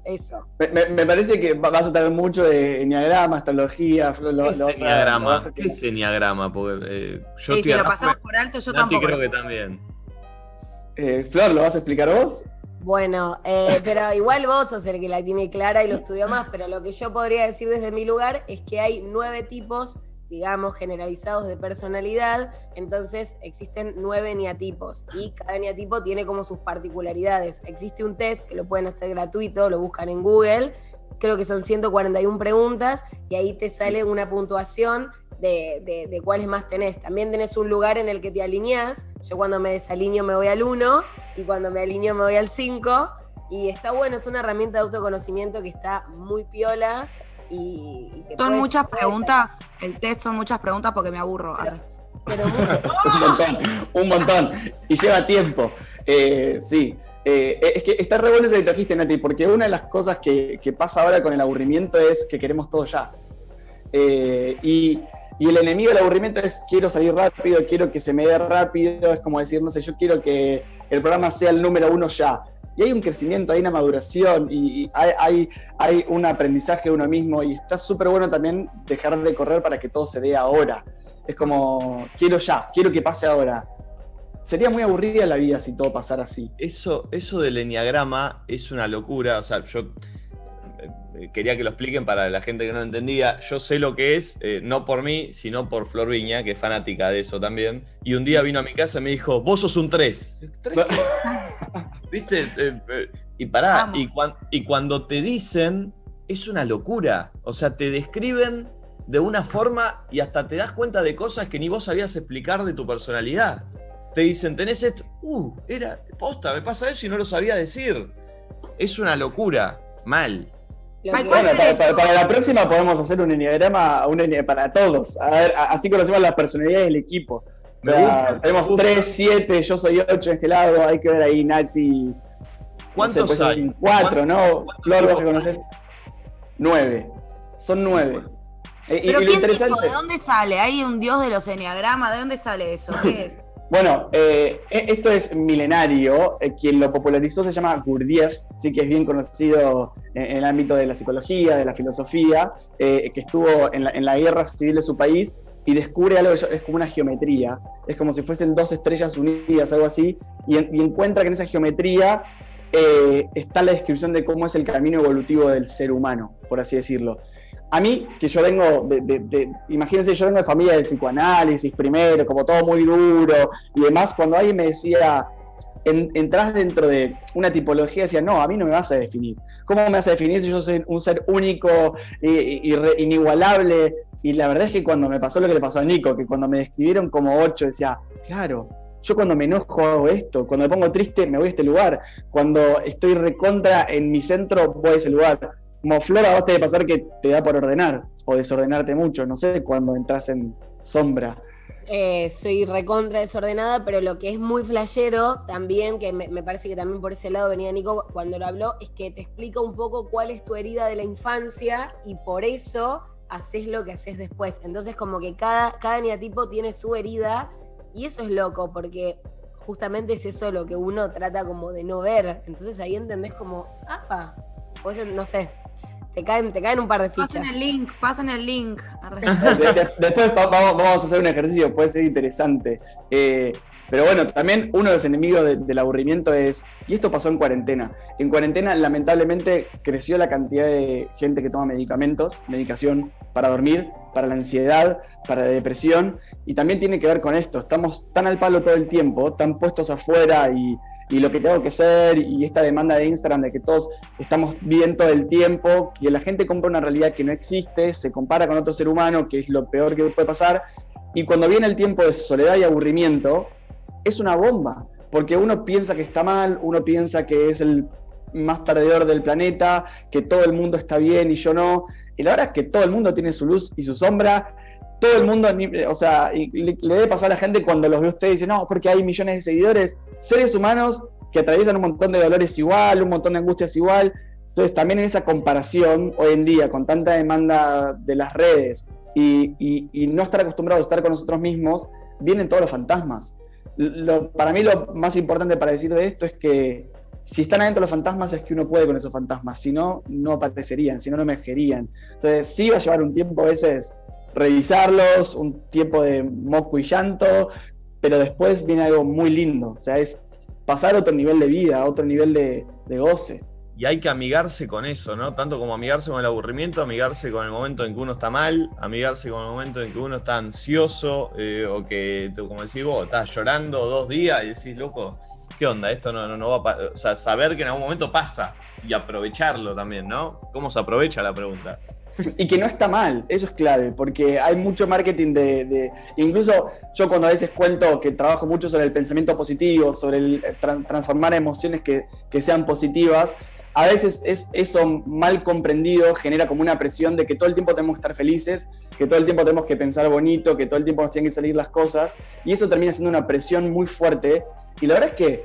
Eso. Me, me- me parece que va- vas a tener mucho de enneagrama, astrología. Lo, lo- ¿Qué lo es vas a- lo enneagrama? vas a- ¿Qué es enneagrama? Porque eh, yo Sí, estoy si lo pasamos por alto, yo Nati tampoco. creo que también. Eh, Flor, ¿lo vas a explicar vos? Bueno, eh, (laughs) pero igual vos sos el que la tiene clara y lo estudió más, pero lo que yo podría decir desde mi lugar es que hay nueve tipos, digamos, generalizados de personalidad, entonces existen nueve eneatipos y cada eneatipo tiene como sus particularidades. Existe un test que lo pueden hacer gratuito, lo buscan en Google, creo que son 141 preguntas y ahí te sale una puntuación de, de, de cuáles más tenés. También tenés un lugar en el que te alineás. Yo cuando me desalineo me voy al 1 y cuando me alineo me voy al 5. Y está bueno, es una herramienta de autoconocimiento que está muy piola. Y, y que Son puedes- muchas preguntas. El test son muchas preguntas porque me aburro. Pero muy- (laughs) un montón, un montón. (laughs) Y lleva tiempo. Eh, sí. Eh, es que está re bueno eso que trajiste, Nati, porque una de las cosas que, que pasa ahora con el aburrimiento es que queremos todo ya. Eh, y, y el enemigo del aburrimiento es quiero salir rápido, quiero que se me dé rápido, es como decir, no sé, yo quiero que el programa sea el número uno ya. Y hay un crecimiento, hay una maduración y, y hay, hay, hay un aprendizaje de uno mismo y está súper bueno también dejar de correr para que todo se dé ahora. Es como, quiero ya, quiero que pase ahora. Sería muy aburrida la vida si todo pasara así. Eso, eso del enneagrama es una locura. O sea, yo eh, quería que lo expliquen para la gente que no lo entendía. Yo sé lo que es, eh, no por mí, sino por Flor Viña, que es fanática de eso también. Y un día vino a mi casa y me dijo, vos sos un 3. (laughs) ¿Viste? Eh, eh, y pará, Vamos. y, cuan- y cuando te dicen, es una locura. O sea, te describen de una forma y hasta te das cuenta de cosas que ni vos sabías explicar de tu personalidad. Te dicen, tenés esto. Uh, era posta, me pasa eso y no lo sabía decir. Es una locura. Mal. lo Ay, que- ¿cuál Bueno, para, el- para- para la próxima podemos hacer un enneagrama un enne- para todos. A ver, así conocemos las personalidades del equipo. O Me sea, gusta, me tenemos gusta. 3, 7, yo soy 8 en este lado, hay que ver ahí Nati. ¿Cuántos pues hay? 4, ¿no? ¿Cuántos Flor, vos tipos que conocés. 9. Son 9. Y, y Pero lo ¿quién interesante. dijo? ¿De dónde sale? ¿Hay un dios de los enneagramas? ¿De dónde sale eso? ¿Qué es? (laughs) Bueno, eh, e- esto es milenario. eh, quien lo popularizó se llama Gurdjieff, sí que es bien conocido en, en el ámbito de la psicología, de la filosofía, eh, que estuvo en la, en la guerra civil de su país y descubre algo que es como una geometría. Es como si fuesen dos estrellas unidas, algo así, y, en- y encuentra que en esa geometría eh, está la descripción de cómo es el camino evolutivo del ser humano, por así decirlo. A mí, que yo vengo de, imagínense, yo vengo de familia del psicoanálisis primero, como todo muy duro y demás, cuando alguien me decía, en, entras dentro de una tipología, decía, no, a mí no me vas a definir. ¿Cómo me vas a definir si yo soy un ser único, e- irre- inigualable? Y la verdad es que cuando me pasó lo que le pasó a Nico, que cuando me describieron como ocho, decía, claro, yo cuando me enojo hago esto, cuando me pongo triste me voy a este lugar, cuando estoy recontra en mi centro voy a ese lugar. Como Flor, a vos te debe pasar que te da por ordenar o desordenarte mucho, no sé cuando entras en sombra. Eh, soy recontra desordenada, pero lo que es muy flashero también, que me, me parece que también por ese lado venía Nico cuando lo habló, es que te explica un poco cuál es tu herida de la infancia y por eso haces lo que haces después. Entonces como que cada, cada eneatipo tiene su herida y eso es loco porque justamente es eso lo que uno trata como de no ver. Entonces ahí entendés como, apa, pues no sé, te caen, te caen un par de fichas. Pasen el link, pasen el link. Arre. (laughs) De- de- después va- vamos, vamos a hacer un ejercicio, puede ser interesante. Eh, pero bueno, también uno de los enemigos de- del aburrimiento es, y esto pasó en cuarentena, en cuarentena lamentablemente creció la cantidad de gente que toma medicamentos, medicación para dormir, para la ansiedad, para la depresión, y también tiene que ver con esto, estamos tan al palo todo el tiempo, tan puestos afuera y, y lo que tengo que ser, y esta demanda de Instagram de que todos estamos bien todo el tiempo, y la gente compra una realidad que no existe, se compara con otro ser humano, que es lo peor que puede pasar, y cuando viene el tiempo de soledad y aburrimiento, es una bomba, porque uno piensa que está mal, uno piensa que es el más perdedor del planeta, que todo el mundo está bien y yo no, y la verdad es que todo el mundo tiene su luz y su sombra, todo el mundo, o sea, le, debe pasar a la gente cuando los ve a ustedes y dice, no, porque hay millones de seguidores, seres humanos que atraviesan un montón de dolores igual, un montón de angustias igual. Entonces, también en esa comparación, hoy en día, con tanta demanda de las redes y- y no estar acostumbrados a estar con nosotros mismos, vienen todos los fantasmas. Lo- para mí lo más importante para decir de esto es que si están adentro los fantasmas es que uno puede con esos fantasmas, si no, no aparecerían, si no, no emergerían. Entonces sí va a llevar un tiempo a veces revisarlos, un tiempo de moco y llanto, pero después viene algo muy lindo, o sea, es pasar a otro nivel de vida, a otro nivel de, de goce. Y hay que amigarse con eso, ¿no? Tanto como amigarse con el aburrimiento, amigarse con el momento en que uno está mal, amigarse con el momento en que uno está ansioso, eh, o que, como decís vos, estás llorando dos días y decís, loco, ¿qué onda? Esto no, no, va a pa-". O sea, saber que en algún momento pasa y aprovecharlo también, ¿no? ¿Cómo se aprovecha la pregunta? Y que no está mal, eso es clave, porque hay mucho marketing de, Incluso yo cuando a veces cuento que trabajo mucho sobre el pensamiento positivo, sobre el eh, tran- transformar emociones que, que sean positivas, a veces es, eso mal comprendido genera como una presión de que todo el tiempo tenemos que estar felices, que todo el tiempo tenemos que pensar bonito, que todo el tiempo nos tienen que salir las cosas, y eso termina siendo una presión muy fuerte. Y la verdad es que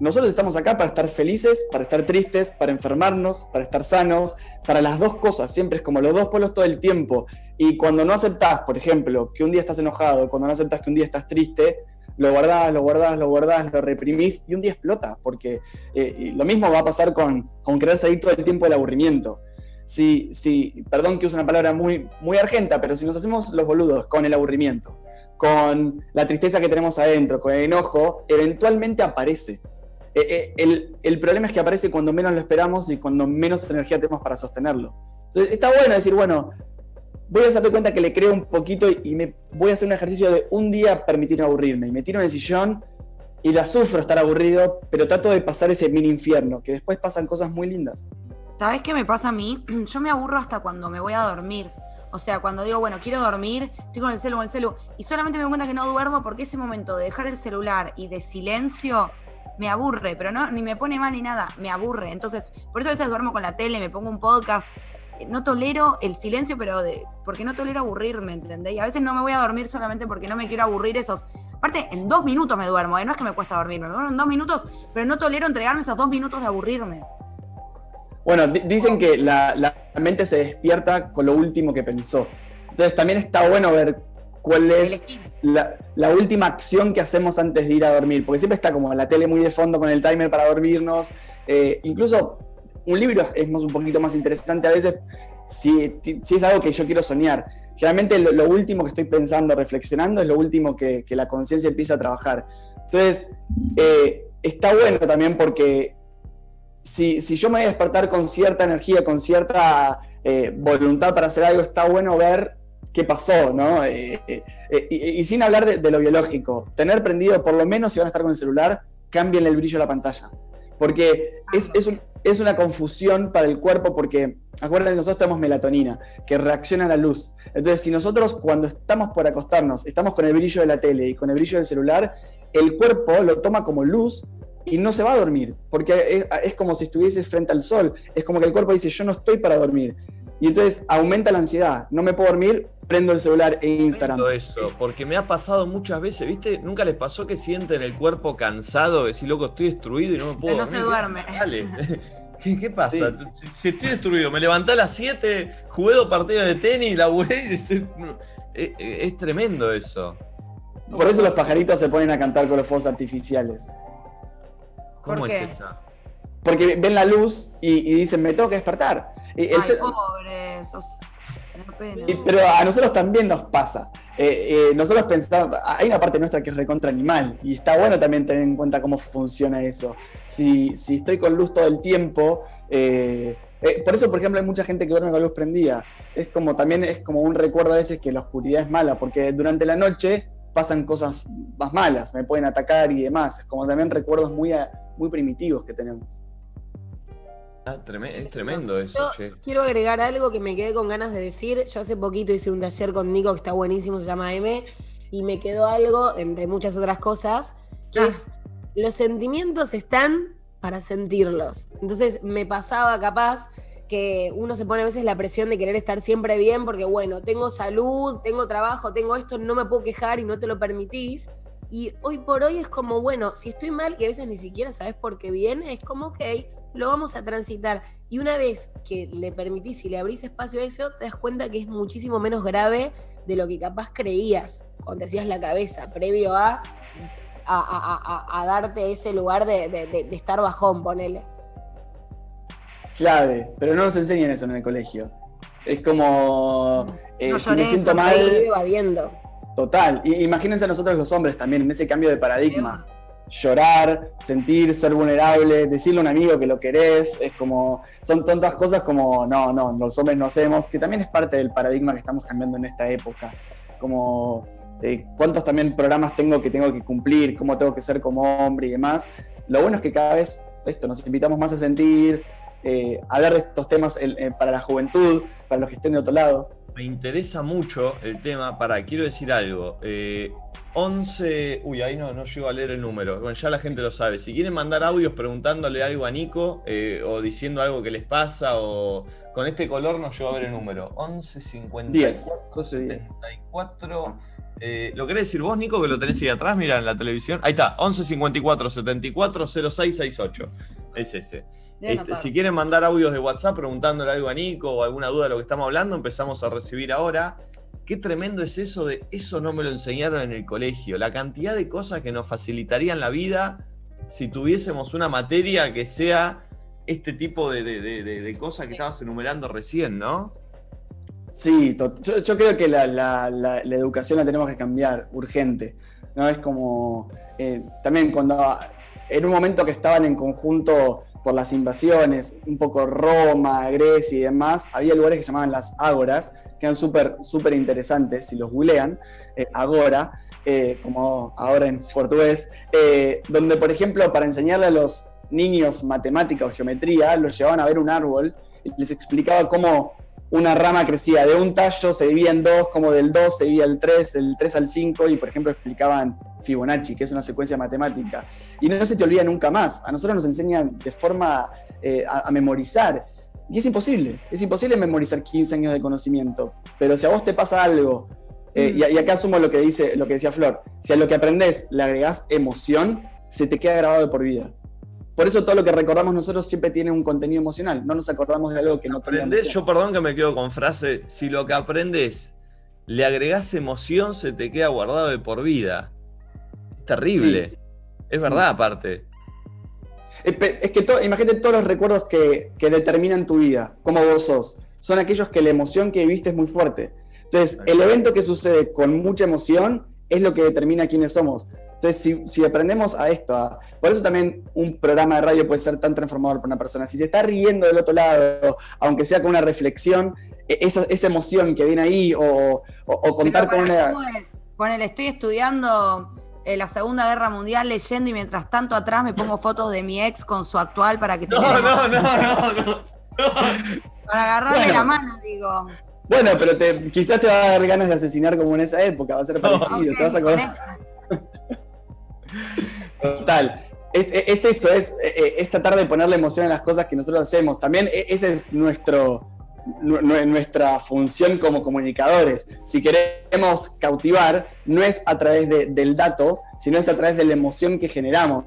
nosotros estamos acá para estar felices, para estar tristes, para enfermarnos, para estar sanos, para las dos cosas, siempre es como los dos polos todo el tiempo. Y cuando no aceptás, por ejemplo, que un día estás enojado, cuando no aceptás que un día estás triste, lo guardás, lo guardás, lo guardás, lo reprimís y un día explota, porque eh, lo mismo va a pasar con, con querer salir todo el tiempo del aburrimiento. Si, si, perdón que use una palabra muy, muy argenta, pero si nos hacemos los boludos con el aburrimiento, con la tristeza que tenemos adentro, con el enojo, eventualmente aparece. Eh, eh, el, el problema es que aparece cuando menos lo esperamos y cuando menos energía tenemos para sostenerlo. Entonces, está bueno decir, bueno, voy a hacerme cuenta que le creo un poquito y me voy a hacer un ejercicio de un día permitirme aburrirme. Y me tiro en el sillón y la sufro estar aburrido, pero trato de pasar ese mini infierno, que después pasan cosas muy lindas. ¿Sabes qué me pasa a mí? (clears throat) Yo me aburro hasta cuando me voy a dormir. O sea, cuando digo, bueno, quiero dormir, estoy con el celu, con el celu, y solamente me doy cuenta que no duermo porque ese momento de dejar el celular y de silencio me aburre, pero no, ni me pone mal ni nada, me aburre. Entonces, por eso a veces duermo con la tele, me pongo un podcast. No tolero el silencio, pero de, porque no tolero aburrirme, ¿entendés? Y a veces no me voy a dormir solamente porque no me quiero aburrir esos. Aparte, en dos minutos me duermo, ¿eh? no es que me cuesta dormirme, me duermo en dos minutos, pero no tolero entregarme esos dos minutos de aburrirme. Bueno, di- dicen que la, la mente se despierta con lo último que pensó. Entonces también está bueno ver cuál es la, la última acción que hacemos antes de ir a dormir, porque siempre está como la tele muy de fondo con el timer para dormirnos. Eh, incluso un libro es más, un poquito más interesante a veces si, es algo que yo quiero soñar. Generalmente lo, último que estoy pensando, reflexionando, es lo último que, la conciencia empieza a trabajar. Entonces, eh, está bueno también porque si, yo me voy a despertar con cierta energía, con cierta eh, voluntad para hacer algo, está bueno ver qué pasó, ¿no? Eh, y, y sin hablar de, de lo biológico, tener prendido, por lo menos si van a estar con el celular, cambien el brillo de la pantalla. Porque es, es, un- es una confusión para el cuerpo, porque acuérdense, nosotros tenemos melatonina, que reacciona a la luz. Entonces, si nosotros cuando estamos por acostarnos, estamos con el brillo de la tele y con el brillo del celular, el cuerpo lo toma como luz y no se va a dormir, porque es, es como si estuvieses frente al sol, es como que el cuerpo dice, yo no estoy para dormir. Y entonces aumenta la ansiedad, no me puedo dormir, prendo el celular e Instagram. Todo eso, porque me ha pasado muchas veces, ¿viste? ¿Nunca les pasó que sienten el cuerpo cansado? Que si loco, estoy destruido y no me puedo no se dormir? duerme. Dale. (laughs) ¿Qué, qué pasa? Sí. Si, si estoy destruido, me levanté a las 7, jugué dos partidos de tenis, laburé y estoy- no, es, es tremendo eso. Por eso los pajaritos se ponen a cantar con los fuegos artificiales. ¿Cómo ¿Por es qué? esa? Porque ven la luz y, y dicen, me tengo que despertar. El Ay, pobre, sos. Pero a nosotros también nos pasa. Eh, eh, nosotros pensamos, hay una parte nuestra que es recontra animal y está bueno también tener en cuenta cómo funciona eso. Si, si estoy con luz todo el tiempo, eh, por eso, por ejemplo, hay mucha gente que duerme con luz prendida. Es como también es como un recuerdo a veces que la oscuridad es mala, porque durante la noche pasan cosas más malas, me pueden atacar y demás. Es como también recuerdos muy, a- muy primitivos que tenemos. Ah, es tremendo eso, Yo che. quiero agregar algo que me quedé con ganas de decir. Yo hace poquito hice un taller con Nico que está buenísimo, se llama M, y me quedó algo, entre muchas otras cosas, que Ah. es los sentimientos están para sentirlos. Entonces me pasaba capaz que uno se pone a veces la presión de querer estar siempre bien porque, bueno, tengo salud, tengo trabajo, tengo esto, no me puedo quejar y no te lo permitís. Y hoy por hoy es como, bueno, si estoy mal, que a veces ni siquiera sabes por qué viene, es como, ok, lo vamos a transitar. Y una vez que le permitís y le abrís espacio a eso, te das cuenta que es muchísimo menos grave de lo que capaz creías cuando te hacías la cabeza, previo a, a, darte ese lugar de, de estar bajón, ponele clave, pero no nos enseñan eso en el colegio. Es como, eh, si me siento mal... Evadiendo. Total, y imagínense a nosotros los hombres también, en ese cambio de paradigma. Llorar, sentir, ser vulnerable, decirle a un amigo que lo querés, es como, son tantas cosas como, no, no, los hombres no hacemos, que también es parte del paradigma que estamos cambiando en esta época. Como, eh, cuántos también programas tengo que tengo que cumplir, cómo tengo que ser como hombre y demás. Lo bueno es que cada vez esto, nos invitamos más a sentir, eh, hablar de estos temas para la juventud, para los que estén de otro lado. Me interesa mucho el tema, para, quiero decir algo. 11, eh, uy, ahí no, no llego a leer el número, bueno, ya la gente lo sabe. Si quieren mandar audios preguntándole algo a Nico eh, o diciendo algo que les pasa o con este color no llego a ver el número. 11 54 74 ¿Lo querés decir vos, Nico, que lo tenés ahí atrás? Mira en la televisión. Ahí está, 11 54 74 06 68. Es ese. Este, si quieren mandar audios de WhatsApp preguntándole algo a Nico o alguna duda de lo que estamos hablando, empezamos a recibir ahora. Qué tremendo es eso de eso no me lo enseñaron en el colegio. La cantidad de cosas que nos facilitarían la vida si tuviésemos una materia que sea este tipo de, cosas que estabas enumerando recién, ¿no? Sí, yo, creo que la, educación la tenemos que cambiar, urgente. ¿no? Es como, eh, también cuando en un momento que estaban en conjunto por las invasiones, un poco Roma, Grecia y demás, había lugares que llamaban las ágoras, que eran súper súper interesantes, si los googlean, eh, agora, eh, como ahora en portugués, eh, donde por ejemplo para enseñarle a los niños matemática o geometría, los llevaban a ver un árbol y les explicaba cómo una rama crecía de un tallo, se dividía en dos, como del 2 se dividía el 3, del 3 al 5, y por ejemplo explicaban Fibonacci, que es una secuencia matemática. Y no se te olvida nunca más. A nosotros nos enseñan de forma eh, a, memorizar. Y es imposible, es imposible memorizar 15 años de conocimiento. Pero si a vos te pasa algo, eh, y, y, acá asumo lo que, dice, lo que decía Flor, si a lo que aprendés le agregás emoción, se te queda grabado de por vida. Por eso todo lo que recordamos nosotros siempre tiene un contenido emocional. No nos acordamos de algo que no tenemos. Yo perdón que me quedo con frase, si lo que aprendes le agregás emoción, se te queda guardado de por vida. Es terrible. Es verdad, aparte. Es que imagínate todos los recuerdos que, determinan tu vida, como vos sos. Son aquellos que la emoción que viviste es muy fuerte. Entonces, el evento que sucede con mucha emoción es lo que determina quiénes somos. Entonces, si, aprendemos a esto, por eso también un programa de radio puede ser tan transformador para una persona. Si se está riendo del otro lado, aunque sea con una reflexión, e, esa, esa emoción que viene ahí, o, contar con una. ¿cómo es? estoy estudiando eh, la Segunda Guerra Mundial leyendo y mientras tanto atrás me pongo fotos de mi ex con su actual para que te. No, no, no, no, no, Para agarrarle la mano, digo. Bueno, pero te, quizás te va a dar ganas de asesinar como en esa época, va a ser parecido, te vas a acordar. Total. Es, eso, es, eh, es, tratar de ponerle emoción a las cosas que nosotros hacemos. También e, esa es nuestro, nuestra función como comunicadores. Si queremos cautivar, no es a través del dato, sino es a través de la emoción que generamos.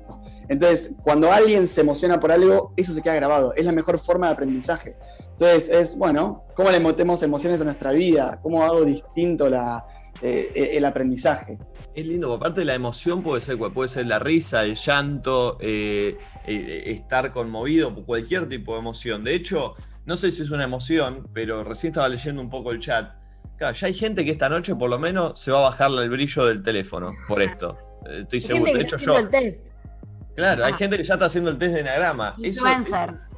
Entonces, cuando alguien se emociona por algo, eso se queda grabado. Es la mejor forma de aprendizaje. Entonces, es, bueno, ¿cómo le metemos emociones a nuestra vida? ¿Cómo hago distinto la, eh, el aprendizaje? Es lindo, aparte de la emoción puede ser, puede ser la risa, el llanto, eh, eh, estar conmovido, cualquier tipo de emoción. De hecho, no sé si es una emoción, pero recién estaba leyendo un poco el chat. Claro, ya hay gente que esta noche por lo menos se va a bajarle el brillo del teléfono por esto. Eh, estoy seguro. De hecho, yo. El test. Claro, hay ah. gente que ya está haciendo el test de enagrama. Eso, es,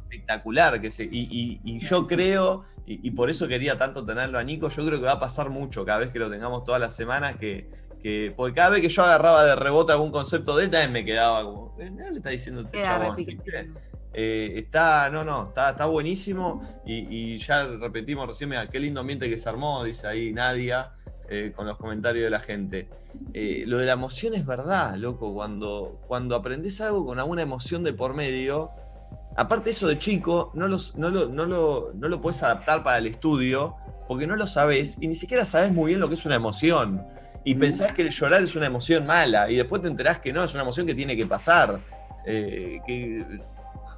espectacular. Que se, y yo creo y, por eso quería tanto tenerlo a Nico. Yo creo que va a pasar mucho cada vez que lo tengamos todas las semanas. Que, que, porque cada vez que yo agarraba de rebote algún concepto de él, también me quedaba como, ¿qué le está diciendo este chabón? Eh, está, no, no, está, está buenísimo. Y, ya repetimos recién, mira, qué lindo ambiente que se armó, dice ahí Nadia. Eh, con los comentarios de la gente. Eh, lo de la emoción es verdad, loco. Cuando, cuando aprendes algo con alguna emoción de por medio, aparte eso de chico, no, los, no, lo, no, lo, no lo puedes adaptar para el estudio porque no lo sabes y ni siquiera sabes muy bien lo que es una emoción. Y pensás que el llorar es una emoción mala y después te enterás que no, es una emoción que tiene que pasar. Eh, que,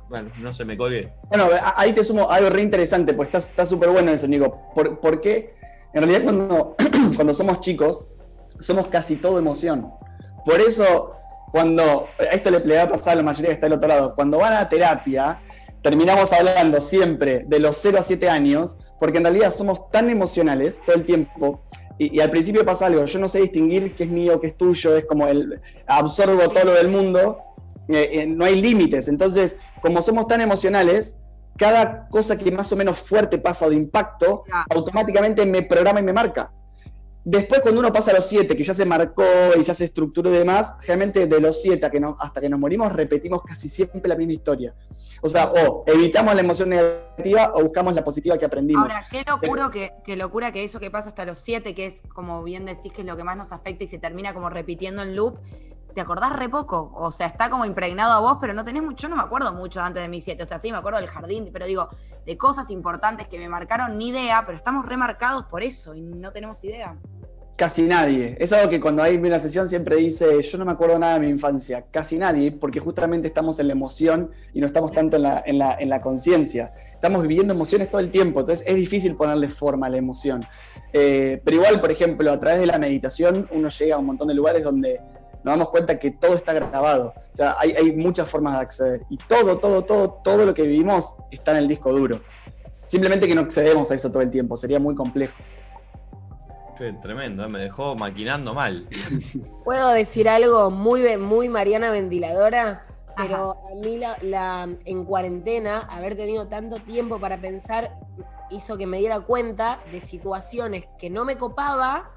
bueno, no se me colgué. Bueno, ahí te sumo algo re interesante, pues está súper bueno eso, Nico. ¿Por, porque en realidad cuando, (clears throat) cuando somos chicos, somos casi todo emoción. Por eso, cuando, esto le, va a pasar a la mayoría que está del otro lado, cuando van a terapia, terminamos hablando siempre de los 0 a 7 años, porque en realidad somos tan emocionales todo el tiempo. Y, al principio pasa algo, yo no sé distinguir qué es mío, qué es tuyo, es como el absorbo todo lo del mundo, eh, eh, no hay límites. Entonces, como somos tan emocionales, cada cosa que más o menos fuerte pasa o de impacto, automáticamente me programa y me marca. Después, cuando uno pasa a los siete, que ya se marcó y ya se estructuró y demás, realmente de los siete hasta que nos morimos, repetimos casi siempre la misma historia. O sea, o evitamos la emoción negativa o buscamos la positiva que aprendimos. Ahora, qué locura, que, qué locura que eso que pasa hasta los siete, que es como bien decís, que es lo que más nos afecta y se termina como repitiendo en loop, te acordás re poco. O sea, está como impregnado a vos, pero no tenés mucho. Yo no me acuerdo mucho antes de mis siete. O sea, sí me acuerdo del jardín, pero digo, de cosas importantes que me marcaron ni idea, pero estamos remarcados por eso y no tenemos idea. Casi nadie. Es algo que cuando hay una sesión siempre dice, yo no me acuerdo nada de mi infancia. Casi nadie, porque justamente estamos en la emoción y no estamos tanto en la, en la, conciencia. Estamos viviendo emociones todo el tiempo, entonces es difícil ponerle forma a la emoción. Eh, pero igual, por ejemplo, a través de la meditación uno llega a un montón de lugares donde nos damos cuenta que todo está grabado. O sea, hay, hay muchas formas de acceder. Y todo, todo, todo, todo lo que vivimos está en el disco duro. Simplemente que no accedemos a eso todo el tiempo, sería muy complejo tremendo, eh, me dejó maquinando mal. (laughs) Puedo decir algo muy, muy Mariana Ventiladora, pero a mí la, en cuarentena, haber tenido tanto tiempo para pensar, hizo que me diera cuenta de situaciones que no me copaba,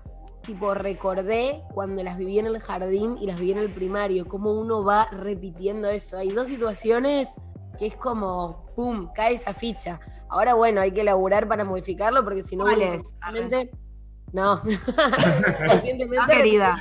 tipo recordé cuando las viví en el jardín y las viví en el primario, cómo uno va repitiendo eso. Hay dos situaciones que es como, ¡pum!, cae esa ficha. Ahora, bueno, hay que elaborar para modificarlo porque si no, no, (laughs) (laughs) no querida.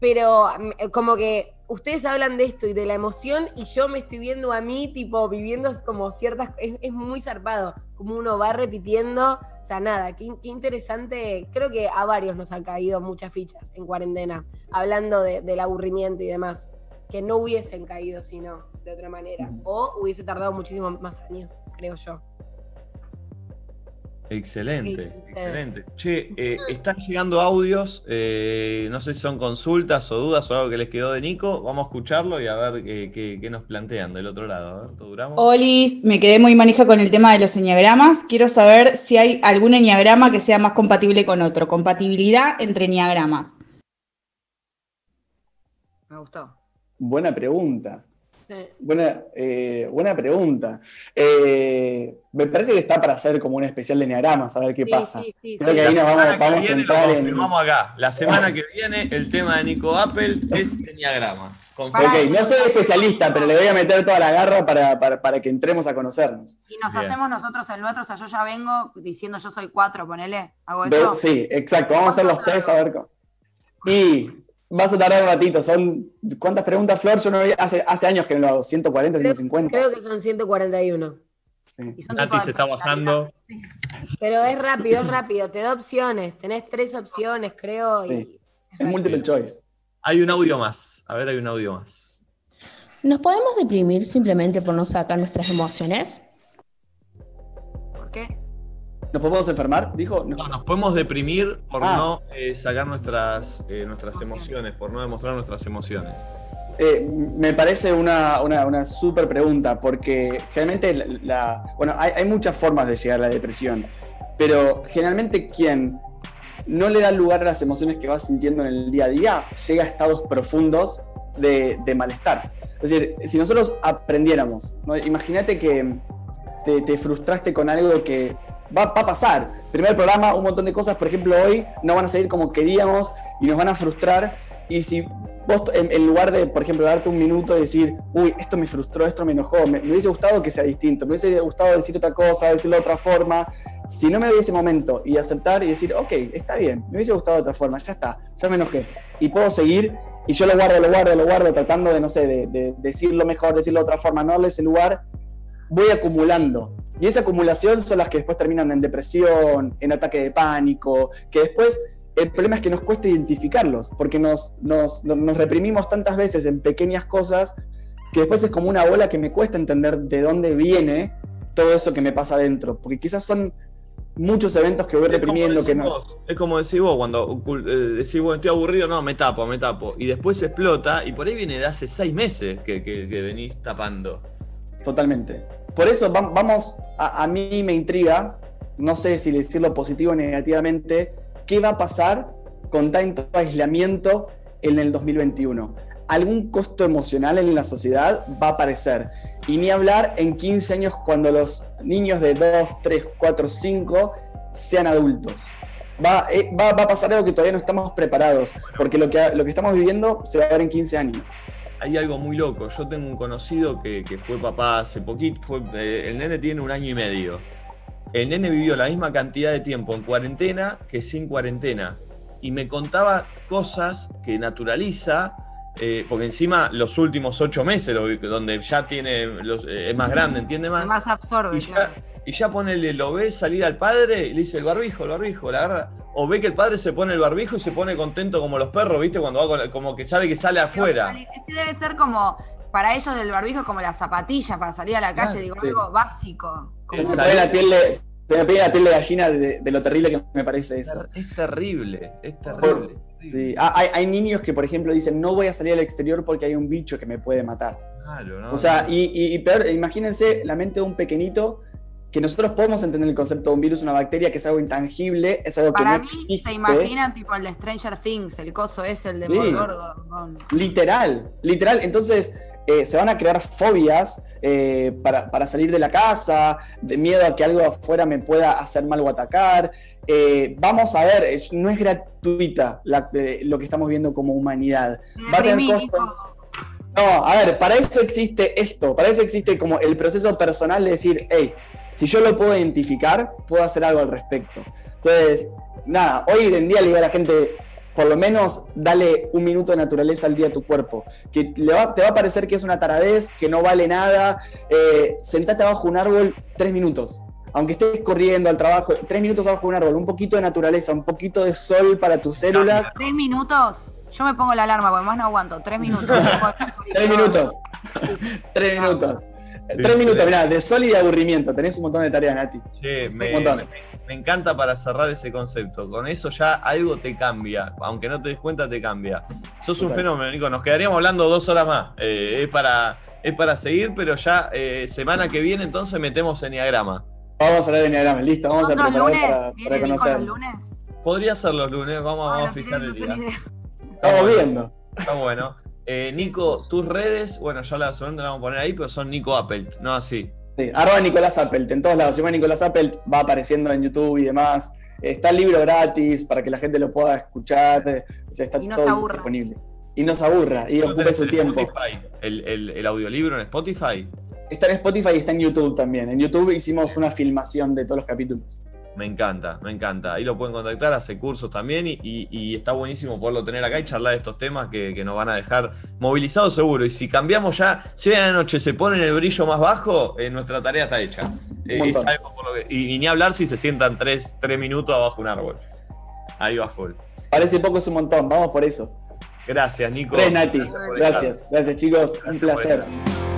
Pero mm, como que ustedes hablan de esto y de la emoción y yo me estoy viendo a mí, tipo, viviendo como ciertas... Es, muy zarpado, como uno va repitiendo. O sea, nada, qué, interesante. Creo que a varios nos han caído muchas fichas en cuarentena, hablando del aburrimiento y demás, que no hubiesen caído sino de otra manera. O hubiese tardado muchísimo más años, creo yo. Excelente, excelente. Che, eh, están llegando audios, eh, no sé si son consultas o dudas o algo que les quedó de Nico. Vamos a escucharlo y a ver qué, nos plantean del otro lado. A ver, duramos? Olis, me quedé muy manija con el tema de los enneagramas. Quiero saber si hay algún enneagrama que sea más compatible con otro. Compatibilidad entre enneagramas. Me gustó. Buena pregunta. Buena, eh, buena pregunta. Eh, me parece que está para hacer como un especial de Neagramas, a ver qué pasa. Creo que ahí nos vamos, a entrar en. Vamos acá. La semana que viene, el tema de Nico Apple es Enneagrama. Ok, no soy especialista, pero le voy a meter toda la garra para, que entremos a vas Y nos hacemos nosotros el nuestro, o sea, yo ya vengo diciendo yo soy cuatro, ponele, hago eso. Sí, exacto, vamos a hacer los tres a ver cómo. Y Vas a tardar un ratito. Son, ¿Cuántas preguntas, Flor? Yo no hace, hace años que no lo hago. ¿140, 150? Creo que son 141. Sí. Nati se está bajando. Pero es rápido, es rápido. Te da opciones. Tenés tres opciones, creo. Sí. es multiple choice. Hay un audio más. A ver, hay un audio más. ¿Nos podemos deprimir simplemente por no sacar nuestras emociones? ¿Por qué? ¿Nos podemos enfermar? Dijo. No, nos podemos deprimir por ah. no eh, sacar nuestras, eh, nuestras emociones, por no demostrar nuestras emociones. Eh, me parece una, una, súper pregunta, porque generalmente la, bueno, hay, hay, muchas formas de llegar a la depresión, pero generalmente quien no le da lugar a las emociones que va sintiendo en el día a día, llega a estados profundos de, de malestar. Es decir, si nosotros aprendiéramos, imagínate que te, te, frustraste con algo que va, a pasar. Primer programa, un montón de cosas, por ejemplo, hoy no van a salir como queríamos y nos van a frustrar. Y si vos, en, lugar de, por ejemplo, darte un minuto y decir, uy, esto me frustró, esto me enojó, me, hubiese gustado que sea distinto, me hubiese gustado decir otra cosa, decirlo de otra forma, si no me doy ese momento y aceptar y decir, ok, está bien, me hubiese gustado de otra forma, ya está, ya me enojé, y puedo seguir, y yo lo guardo, lo guardo, lo guardo, tratando de, no sé, de, de decirlo mejor, decirlo de otra forma, no darle ese lugar, voy acumulando. Y esa acumulación son las que después terminan en depresión, en ataque de pánico, que después el problema es que nos cuesta identificarlos, porque nos, nos, nos reprimimos tantas veces en pequeñas cosas que después es como una bola que me cuesta entender de dónde viene todo eso que me pasa adentro, porque quizás son muchos eventos que voy reprimiendo es que como, no... vos, es como decís vos, cuando eh, decís, bueno, estoy aburrido, no, me tapo, me tapo. Y después explota, y por ahí viene de hace seis meses que, que- que venís tapando. Totalmente. Por eso vam- vamos, a, a mí me intriga, no sé si decirlo positivo o negativamente, qué va a pasar con tanto aislamiento en el 2021. Algún costo emocional en la sociedad va a aparecer. Y ni hablar en 15 años cuando los niños de 2, 3, 4, 5 sean adultos. Va, eh, va- va a pasar algo que todavía no estamos preparados, porque lo que, lo que estamos viviendo se va a ver en 15 años. Hay algo muy loco. Yo tengo un conocido que, que fue papá hace poquito. Fue, eh, el nene tiene un año y medio. El nene vivió la misma cantidad de tiempo en cuarentena que sin cuarentena. Y me contaba cosas que naturaliza, eh, porque encima los últimos ocho meses, donde ya tiene los- eh, es más grande, entiende más. Más absorbe, Y claro. ya, y ya ponele, lo ve salir al padre y le dice el barbijo, el barbijo, la agarra. O ve que el padre se pone el barbijo y se pone contento como los perros, ¿viste? Cuando va con- como que sabe que sale afuera. Este debe ser como, para ellos del barbijo es como las zapatillas para salir a la calle, digo, sí. algo básico. Se me pone la piel de, se me pone la piel de gallina de, de lo terrible que me parece eso. Es terrible, es terrible. Sí. Ah, Hay, hay niños que, por ejemplo, dicen no voy a salir al exterior porque hay un bicho que me puede matar. Claro, ¿no? O sea, y, y- y peor, imagínense la mente de un pequeñito que nosotros podemos entender el concepto de un virus, una bacteria, que es algo intangible, es algo que Para no mí existe. se imaginan tipo el de Stranger Things, el coso ese, el de Sí. Morgorgon. Literal, literal. Entonces, eh, se van a crear fobias eh, para, para salir de la casa, de miedo a que algo afuera me pueda hacer mal o atacar. Eh, vamos a ver, es- no es gratuita la- lo que estamos viendo como humanidad. Va a tener costos. No, a ver, para eso existe esto, para eso existe como el proceso personal de decir, hey, si yo lo puedo identificar, puedo hacer algo al respecto. Entonces, nada, hoy en día le digo a la gente, por lo menos dale un minuto de naturaleza al día a tu cuerpo, que le va- te va a parecer que es una taradez, que no vale nada, eh, sentate abajo de un árbol tres minutos. Aunque estés corriendo al trabajo, tres minutos abajo de un árbol, un poquito de naturaleza, un poquito de sol para tus células, Tres minutos. Yo me pongo la alarma, porque más no aguanto. Tres minutos. (laughs) Tres minutos. Tres minutos. Tres minutos, mirá, de sol y de aburrimiento. Tenés un montón de tareas, Nati. Che, me, Un montón. me- me encanta para cerrar ese concepto. Con eso ya algo te cambia. Aunque no te des cuenta, te cambia. Sos un Total. fenómeno, Nico. Nos quedaríamos hablando dos horas más. Eh, es, para, es para seguir, pero ya eh, semana que viene entonces metemos Enneagrama. Vamos a hablar de Enneagrama, listo, vamos a ¿Los preparar lunes? para, para ¿Viene Nico conocer. los lunes? Podría ser los lunes, vamos, vamos a fijar el día. Estamos viendo. Está bueno. Eh, Nico, tus redes, bueno, ya la segunda la vamos a poner ahí, pero son Nico Appelt, no así. Sí, arroba Nicolás Appelt, en todos lados. Si llama Nicolás Appelt, va apareciendo en YouTube y demás. Está el libro gratis para que la gente lo pueda escuchar. O sea, está Y no se todo aburra. disponible. Y no se aburra y ¿Lo ocupe tenés su tiempo. Spotify? ¿El, el, el audiolibro en Spotify? Está en Spotify y está en YouTube también. En YouTube hicimos una filmación de todos los capítulos. Me encanta, me encanta. Ahí lo pueden contactar, hace cursos también y, y- y está buenísimo poderlo tener acá y charlar de estos temas que, que nos van a dejar movilizados seguro. Y si cambiamos ya, si hoy a la noche se pone el brillo más bajo, eh, nuestra tarea está hecha. Eh, Un es montón. algo por lo que- y, y ni hablar si se sientan tres, tres minutos abajo un árbol. Ahí va full. Parece poco, es un montón. Vamos por eso. Gracias, Nico. Tres, Nati. Gracias. Gracias. Gracias, chicos. Un Gracias placer.